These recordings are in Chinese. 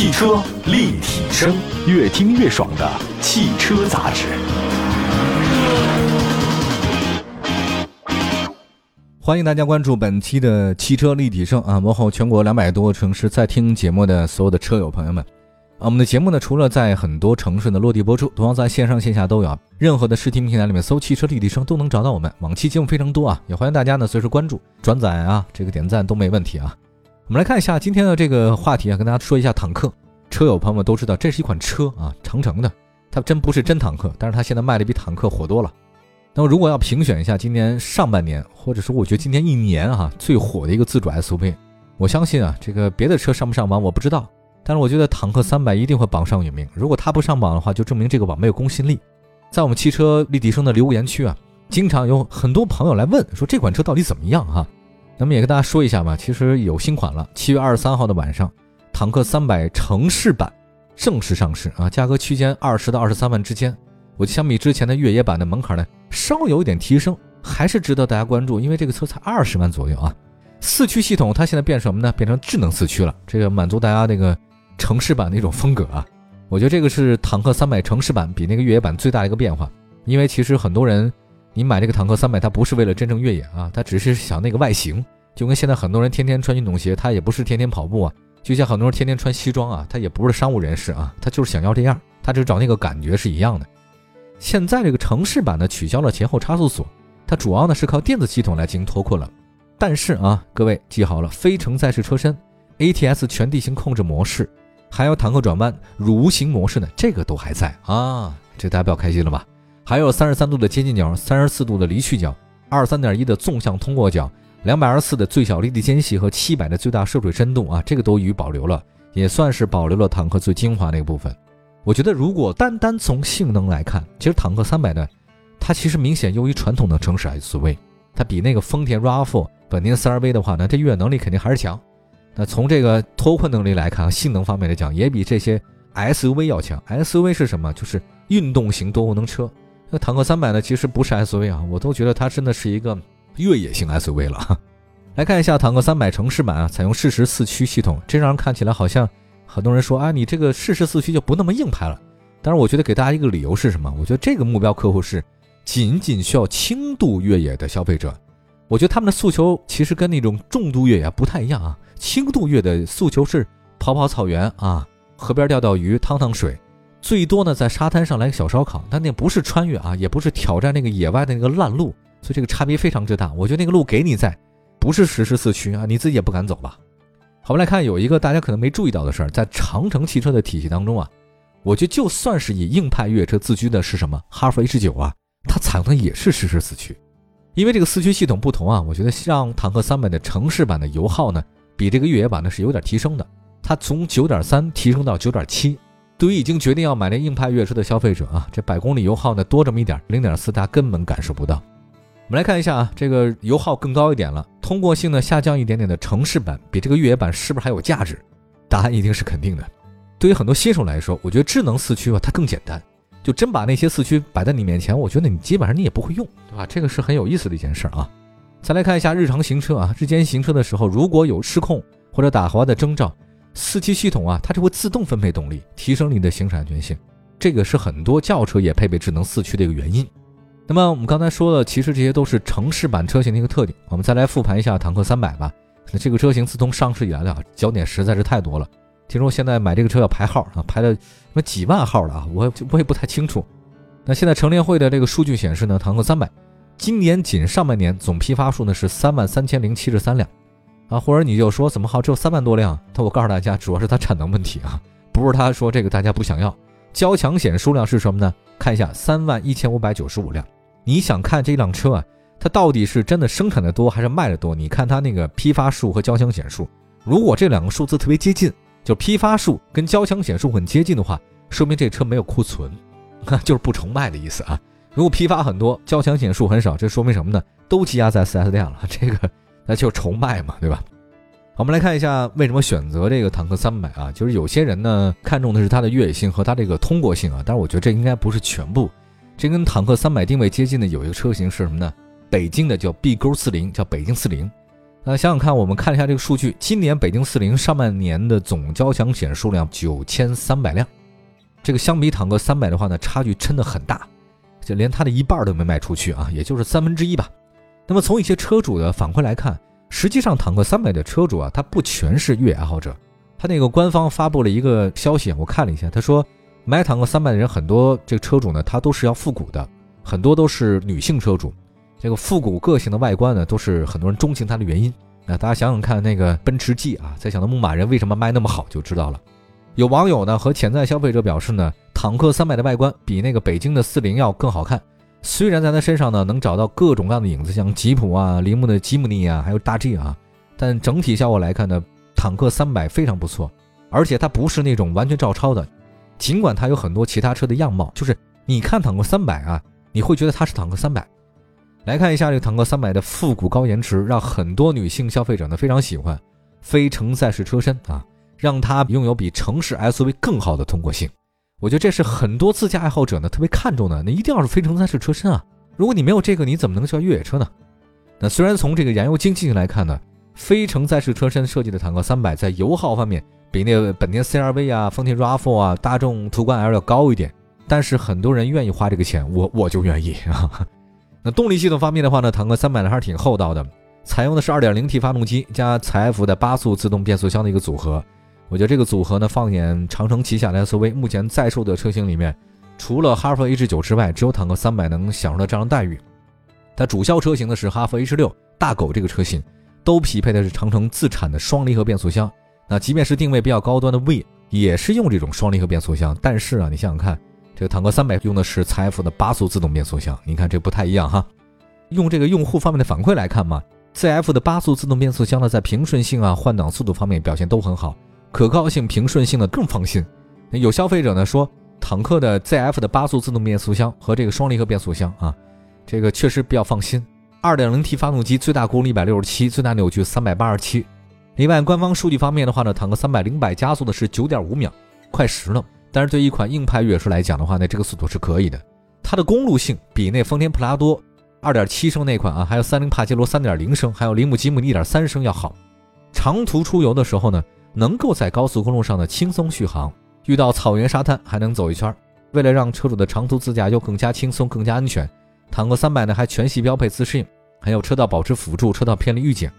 汽车立体声，越听越爽的汽车杂志。欢迎大家关注本期的汽车立体声啊！问候全国两百多个城市在听节目的所有的车友朋友们。啊，我们的节目呢，除了在很多城市的落地播出，同样在线上线下都有。任何的视听平台里面搜“汽车立体声”都能找到我们。往期节目非常多啊，也欢迎大家呢随时关注、转载啊，这个点赞都没问题啊。我们来看一下今天的这个话题啊，跟大家说一下坦克。车友朋友们都知道，这是一款车啊，长城的，它真不是真坦克，但是它现在卖的比坦克火多了。那么如果要评选一下今年上半年，或者说我觉得今年一年啊最火的一个自主 SUV，我相信啊，这个别的车上不上榜我不知道。但是我觉得坦克三百一定会榜上有名。如果它不上榜的话，就证明这个榜没有公信力。在我们汽车立体声的留言区啊，经常有很多朋友来问说这款车到底怎么样哈。那么也跟大家说一下吧，其实有新款了。七月二十三号的晚上，坦克三百城市版正式上市啊，价格区间二十到二十三万之间。我相比之前的越野版的门槛呢，稍有一点提升，还是值得大家关注，因为这个车才二十万左右啊。四驱系统它现在变什么呢？变成智能四驱了，这个满足大家那个。城市版的一种风格啊，我觉得这个是坦克三百城市版比那个越野版最大的一个变化。因为其实很多人，你买这个坦克三百，它不是为了真正越野啊，它只是想那个外形，就跟现在很多人天天穿运动鞋，他也不是天天跑步啊，就像很多人天天穿西装啊，他也不是商务人士啊，他就是想要这样，他只找那个感觉是一样的。现在这个城市版呢，取消了前后差速锁，它主要呢是靠电子系统来进行脱困了。但是啊，各位记好了，非承载式车身，ATS 全地形控制模式。还有坦克转弯蠕行模式呢，这个都还在啊，这大家不要开心了吧？还有三十三度的接近角，三十四度的离去角，二三点一的纵向通过角，两百二十四的最小离地间隙和七百的最大涉水深度啊，这个都予以保留了，也算是保留了坦克最精华那个部分。我觉得如果单单从性能来看，其实坦克三百呢，它其实明显优于传统的城市 SUV，它比那个丰田 RAV4、本田 CR-V 的话呢，它越野能力肯定还是强。那从这个脱困能力来看，性能方面来讲，也比这些 SUV 要强。SUV 是什么？就是运动型多功能车。那坦克三百呢？其实不是 SUV 啊，我都觉得它真的是一个越野型 SUV 了。来看一下坦克三百城市版啊，采用适时四驱系统，这让人看起来好像很多人说啊，你这个适时四驱就不那么硬派了。但是我觉得给大家一个理由是什么？我觉得这个目标客户是仅仅需要轻度越野的消费者。我觉得他们的诉求其实跟那种重度越野不太一样啊。轻度越野的诉求是跑跑草原啊，河边钓钓鱼、趟趟水，最多呢在沙滩上来个小烧烤。但那不是穿越啊，也不是挑战那个野外的那个烂路，所以这个差别非常之大。我觉得那个路给你在，不是实时四驱啊，你自己也不敢走吧？好，我们来看有一个大家可能没注意到的事儿，在长城汽车的体系当中啊，我觉得就算是以硬派越野车自居的是什么哈弗 H 九啊，它采用的也是实时四驱。因为这个四驱系统不同啊，我觉得像坦克三百的城市版的油耗呢，比这个越野版呢是有点提升的。它从九点三提升到九点七，对于已经决定要买那硬派越野车的消费者啊，这百公里油耗呢多这么一点，零点四，大家根本感受不到。我们来看一下啊，这个油耗更高一点了，通过性呢下降一点点的城市版，比这个越野版是不是还有价值？答案一定是肯定的。对于很多新手来说，我觉得智能四驱啊，它更简单。就真把那些四驱摆在你面前，我觉得你基本上你也不会用，对吧？这个是很有意思的一件事啊。再来看一下日常行车啊，日间行车的时候，如果有失控或者打滑的征兆，四驱系统啊，它就会自动分配动力，提升你的行驶安全性。这个是很多轿车也配备智能四驱的一个原因。那么我们刚才说了，其实这些都是城市版车型的一个特点。我们再来复盘一下坦克三百吧。那这个车型自从上市以来的焦点实在是太多了。听说现在买这个车要排号啊，排了什么几万号了啊，我我也不太清楚。那现在乘联会的这个数据显示呢，坦克三百今年仅上半年总批发数呢是三万三千零七十三辆啊，或者你就说怎么好只有三万多辆？但我告诉大家，主要是它产能问题啊，不是他说这个大家不想要。交强险数量是什么呢？看一下三万一千五百九十五辆。你想看这辆车啊，它到底是真的生产的多还是卖的多？你看它那个批发数和交强险数，如果这两个数字特别接近。就批发数跟交强险数很接近的话，说明这车没有库存，就是不重卖的意思啊。如果批发很多，交强险数很少，这说明什么呢？都积压在 4S 店了，这个那就重卖嘛，对吧？我们来看一下为什么选择这个坦克三百啊？就是有些人呢看重的是它的越野性和它这个通过性啊，但是我觉得这应该不是全部。这跟坦克三百定位接近的有一个车型是什么呢？北京的叫 B 勾四零，叫北京四零。那想想看，我们看一下这个数据，今年北京四零上半年的总交强险数量九千三百辆，这个相比坦克三百的话呢，差距真的很大，就连它的一半都没卖出去啊，也就是三分之一吧。那么从一些车主的反馈来看，实际上坦克三百的车主啊，他不全是越野爱好者，他那个官方发布了一个消息，我看了一下，他说买坦克三百的人很多，这个车主呢，他都是要复古的，很多都是女性车主。这个复古个性的外观呢，都是很多人钟情它的原因。那大家想想看，那个奔驰 G 啊，再想到牧马人为什么卖那么好，就知道了。有网友呢和潜在消费者表示呢，坦克三百的外观比那个北京的四零要更好看。虽然在它身上呢能找到各种各样的影子，像吉普啊、铃木的吉姆尼啊，还有大 G 啊，但整体效果来看呢，坦克三百非常不错。而且它不是那种完全照抄的，尽管它有很多其他车的样貌，就是你看坦克三百啊，你会觉得它是坦克三百。来看一下这个坦克三百的复古高颜值，让很多女性消费者呢非常喜欢。非承载式车身啊，让它拥有比城市 SUV 更好的通过性。我觉得这是很多自驾爱好者呢特别看重的。那一定要是非承载式车身啊！如果你没有这个，你怎么能叫越野车呢？那虽然从这个燃油经济性来看呢，非承载式车身设计的坦克三百在油耗方面比那个本田 CR-V 啊、丰田 RAV4 啊、大众途观 L 要高一点，但是很多人愿意花这个钱，我我就愿意啊。那动力系统方面的话呢，坦克三百呢还是挺厚道的，采用的是 2.0T 发动机加采埃孚的八速自动变速箱的一个组合。我觉得这个组合呢，放眼长城旗下的 SUV，目前在售的车型里面，除了哈弗 H 九之外，只有坦克三百能享受到这样的待遇。它主销车型的是哈弗 H 六大狗这个车型，都匹配的是长城自产的双离合变速箱。那即便是定位比较高端的 V，也是用这种双离合变速箱。但是啊，你想想看。这个坦克三百用的是采埃孚的八速自动变速箱，你看这不太一样哈。用这个用户方面的反馈来看嘛，ZF 的八速自动变速箱呢，在平顺性啊、换挡速度方面表现都很好，可靠性、平顺性呢更放心。有消费者呢说，坦克的 ZF 的八速自动变速箱和这个双离合变速箱啊，这个确实比较放心。2.0T 发动机最大功率167，最大扭矩387。另外，官方数据方面的话呢，坦克三百零百加速的是9.5秒，快十了。但是对一款硬派越野车来讲的话呢，这个速度是可以的。它的公路性比那丰田普拉多2.7升那款啊，还有三菱帕杰罗3.0升，还有铃木吉姆1.3升要好。长途出游的时候呢，能够在高速公路上呢轻松续航，遇到草原沙滩还能走一圈。为了让车主的长途自驾游更加轻松、更加安全，坦克300呢还全系标配自适应，还有车道保持辅助、车道偏离预警。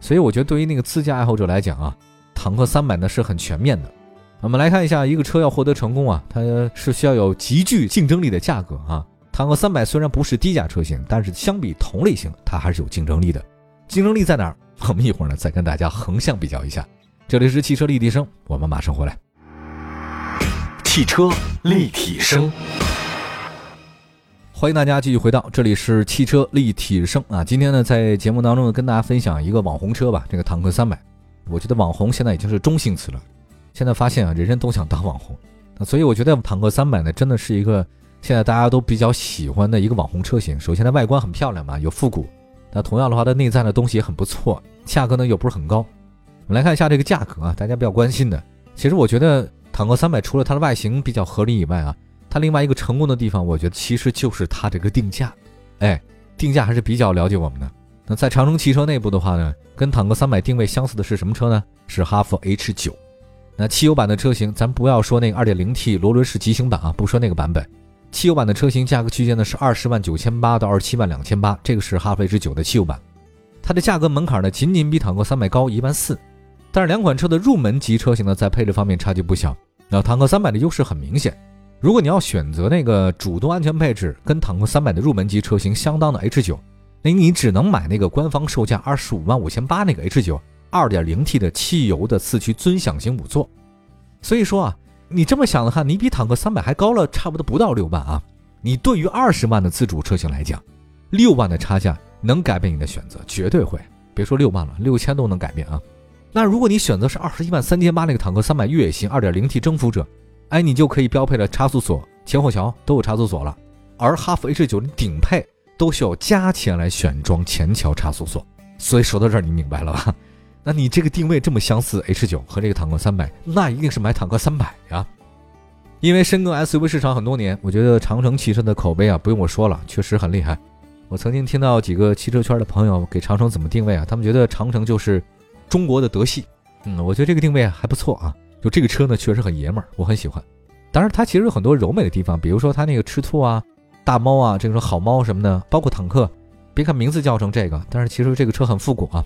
所以我觉得对于那个自驾爱好者来讲啊，坦克300呢是很全面的。我们来看一下，一个车要获得成功啊，它是需要有极具竞争力的价格啊。坦克三百虽然不是低价车型，但是相比同类型，它还是有竞争力的。竞争力在哪儿？我们一会儿呢再跟大家横向比较一下。这里是汽车立体声，我们马上回来。汽车立体声，欢迎大家继续回到这里是汽车立体声啊。今天呢，在节目当中呢，跟大家分享一个网红车吧，这个坦克三百。我觉得网红现在已经是中性词了。现在发现啊，人人都想当网红，那所以我觉得坦克三百呢，真的是一个现在大家都比较喜欢的一个网红车型。首先它外观很漂亮嘛，有复古，那同样的话，它内在的东西也很不错，价格呢又不是很高。我们来看一下这个价格啊，大家比较关心的。其实我觉得坦克三百除了它的外形比较合理以外啊，它另外一个成功的地方，我觉得其实就是它这个定价，哎，定价还是比较了解我们的。那在长城汽车内部的话呢，跟坦克三百定位相似的是什么车呢？是哈弗 H 九。那汽油版的车型，咱不要说那个 2.0T 螺伦式极星版啊，不说那个版本。汽油版的车型价格区间呢是二十万九千八到二十七万两千八，这个是哈弗 H 九的汽油版。它的价格门槛呢仅仅比坦克三百高一万四，但是两款车的入门级车型呢在配置方面差距不小。那坦克三百的优势很明显，如果你要选择那个主动安全配置跟坦克三百的入门级车型相当的 H 九，那你只能买那个官方售价二十五万五千八那个 H 九。二点零 T 的汽油的四驱尊享型五座，所以说啊，你这么想的话，你比坦克三百还高了，差不多不到六万啊。你对于二十万的自主车型来讲，六万的差价能改变你的选择，绝对会。别说六万了，六千都能改变啊。那如果你选择是二十一万三千八那个坦克三百越野型二点零 T 征服者，哎，你就可以标配了差速锁，前后桥都有差速锁了。而哈弗 H 九的顶配都需要加钱来选装前桥差速锁。所以说到这儿，你明白了吧？那你这个定位这么相似，H 九和这个坦克三百，那一定是买坦克三百呀。因为深耕 SUV 市场很多年，我觉得长城汽车的口碑啊，不用我说了，确实很厉害。我曾经听到几个汽车圈的朋友给长城怎么定位啊？他们觉得长城就是中国的德系。嗯，我觉得这个定位还不错啊。就这个车呢，确实很爷们儿，我很喜欢。当然，它其实有很多柔美的地方，比如说它那个吃兔啊、大猫啊，这种好猫什么的，包括坦克。别看名字叫成这个，但是其实这个车很复古啊。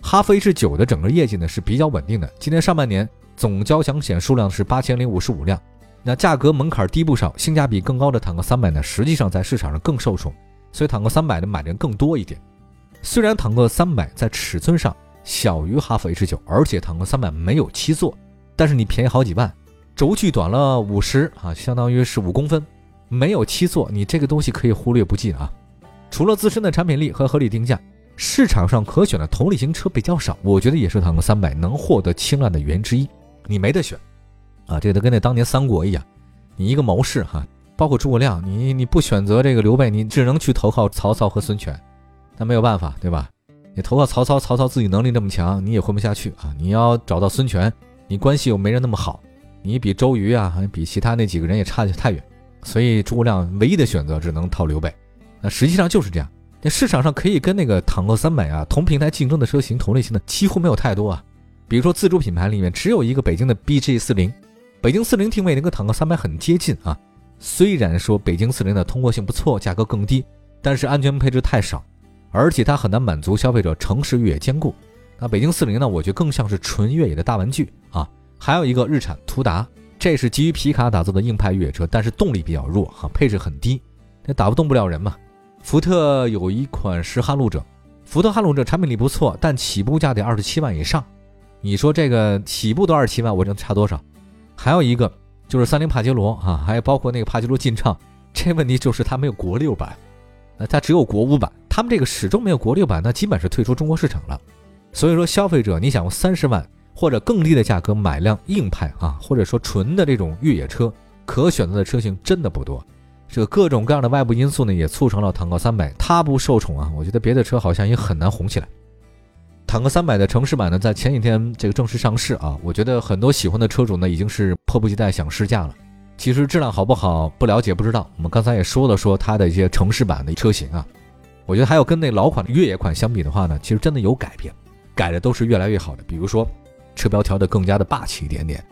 哈弗 H 九的整个业绩呢是比较稳定的，今年上半年总交强险数量是八千零五十五辆，那价格门槛低不少，性价比更高的坦克三百呢，实际上在市场上更受宠，所以坦克三百的买的人更多一点。虽然坦克三百在尺寸上小于哈弗 H 九，而且坦克三百没有七座，但是你便宜好几万，轴距短了五十啊，相当于是五公分，没有七座，你这个东西可以忽略不计啊。除了自身的产品力和合理定价，市场上可选的同类型车比较少，我觉得也是坦克三百能获得青睐的原因之一。你没得选，啊，这个跟那当年三国一样，你一个谋士哈，包括诸葛亮，你你不选择这个刘备，你只能去投靠曹操和孙权，那没有办法，对吧？你投靠曹操，曹操自己能力这么强，你也混不下去啊。你要找到孙权，你关系又没人那么好，你比周瑜啊，比其他那几个人也差距太远，所以诸葛亮唯一的选择只能投刘备。那实际上就是这样，那市场上可以跟那个坦克三百啊同平台竞争的车型同类型的几乎没有太多啊。比如说自主品牌里面只有一个北京的 BJ 四零，北京四零定位跟坦克三百很接近啊。虽然说北京四零的通过性不错，价格更低，但是安全配置太少，而且它很难满足消费者城市越野兼顾。那北京四零呢，我觉得更像是纯越野的大玩具啊。还有一个日产途达，这是基于皮卡打造的硬派越野车，但是动力比较弱哈，配置很低，那打不动不了人嘛。福特有一款是撼路者，福特撼路者产品力不错，但起步价得二十七万以上。你说这个起步都二十七万，我这差多少？还有一个就是三菱帕杰罗啊，还有包括那个帕杰罗劲畅，这问题就是它没有国六版，呃，它只有国五版，他们这个始终没有国六版，那基本是退出中国市场了。所以说，消费者你想用三十万或者更低的价格买辆硬派啊，或者说纯的这种越野车，可选择的车型真的不多。这各种各样的外部因素呢，也促成了坦克三百它不受宠啊。我觉得别的车好像也很难红起来。坦克三百的城市版呢，在前几天这个正式上市啊，我觉得很多喜欢的车主呢，已经是迫不及待想试驾了。其实质量好不好不了解不知道，我们刚才也说了说它的一些城市版的车型啊，我觉得还有跟那老款的越野款相比的话呢，其实真的有改变，改的都是越来越好的。比如说车标调的更加的霸气一点点，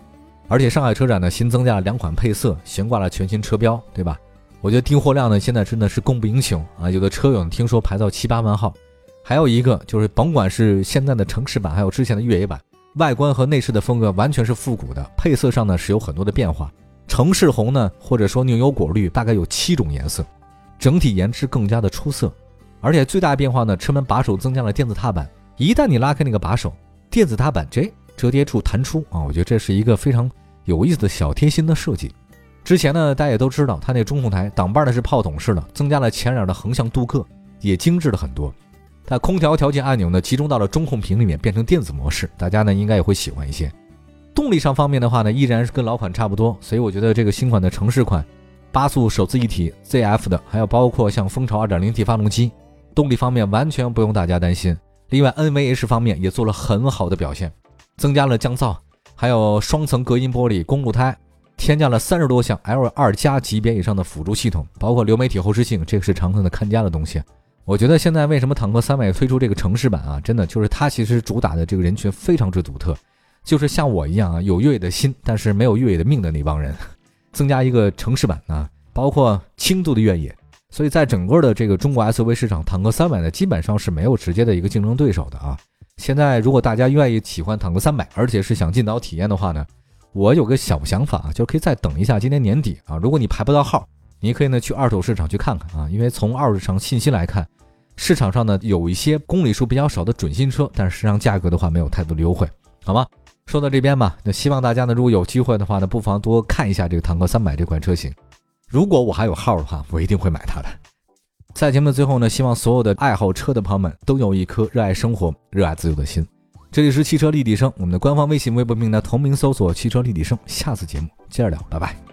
而且上海车展呢新增加了两款配色，悬挂了全新车标，对吧？我觉得订货量呢，现在真的是供不应求啊！有的车友听说排到七八万号，还有一个就是，甭管是现在的城市版，还有之前的越野版，外观和内饰的风格完全是复古的，配色上呢是有很多的变化。城市红呢，或者说牛油果绿，大概有七种颜色，整体颜值更加的出色。而且最大变化呢，车门把手增加了电子踏板，一旦你拉开那个把手，电子踏板这折叠处弹出啊！我觉得这是一个非常有意思的小贴心的设计。之前呢，大家也都知道，它那中控台挡把呢是炮筒式的，增加了前脸的横向镀铬，也精致了很多。它空调调节按钮呢，集中到了中控屏里面，变成电子模式，大家呢应该也会喜欢一些。动力上方面的话呢，依然是跟老款差不多，所以我觉得这个新款的城市款，八速手自一体 ZF 的，还有包括像蜂巢 2.0T 发动机，动力方面完全不用大家担心。另外 NVH 方面也做了很好的表现，增加了降噪，还有双层隔音玻璃，公路胎。添加了三十多项 L 二加级别以上的辅助系统，包括流媒体后视镜，这个是长城的看家的东西。我觉得现在为什么坦克三百推出这个城市版啊，真的就是它其实主打的这个人群非常之独特，就是像我一样啊，有越野的心，但是没有越野的命的那帮人。增加一个城市版啊，包括轻度的越野，所以在整个的这个中国 SUV 市场，坦克三百呢基本上是没有直接的一个竞争对手的啊。现在如果大家愿意喜欢坦克三百，而且是想尽早体验的话呢？我有个小想法啊，就可以再等一下今年年底啊。如果你排不到号，你可以呢去二手市场去看看啊。因为从二手市场信息来看，市场上呢有一些公里数比较少的准新车，但是实际上价格的话没有太多的优惠，好吗？说到这边吧，那希望大家呢如果有机会的话呢，不妨多看一下这个坦克三百这款车型。如果我还有号的话，我一定会买它的。在节目的最后呢，希望所有的爱好车的朋友们都有一颗热爱生活、热爱自由的心。这里是汽车立体声，我们的官方微信、微博平台同名搜索“汽车立体声”。下次节目接着聊，拜拜。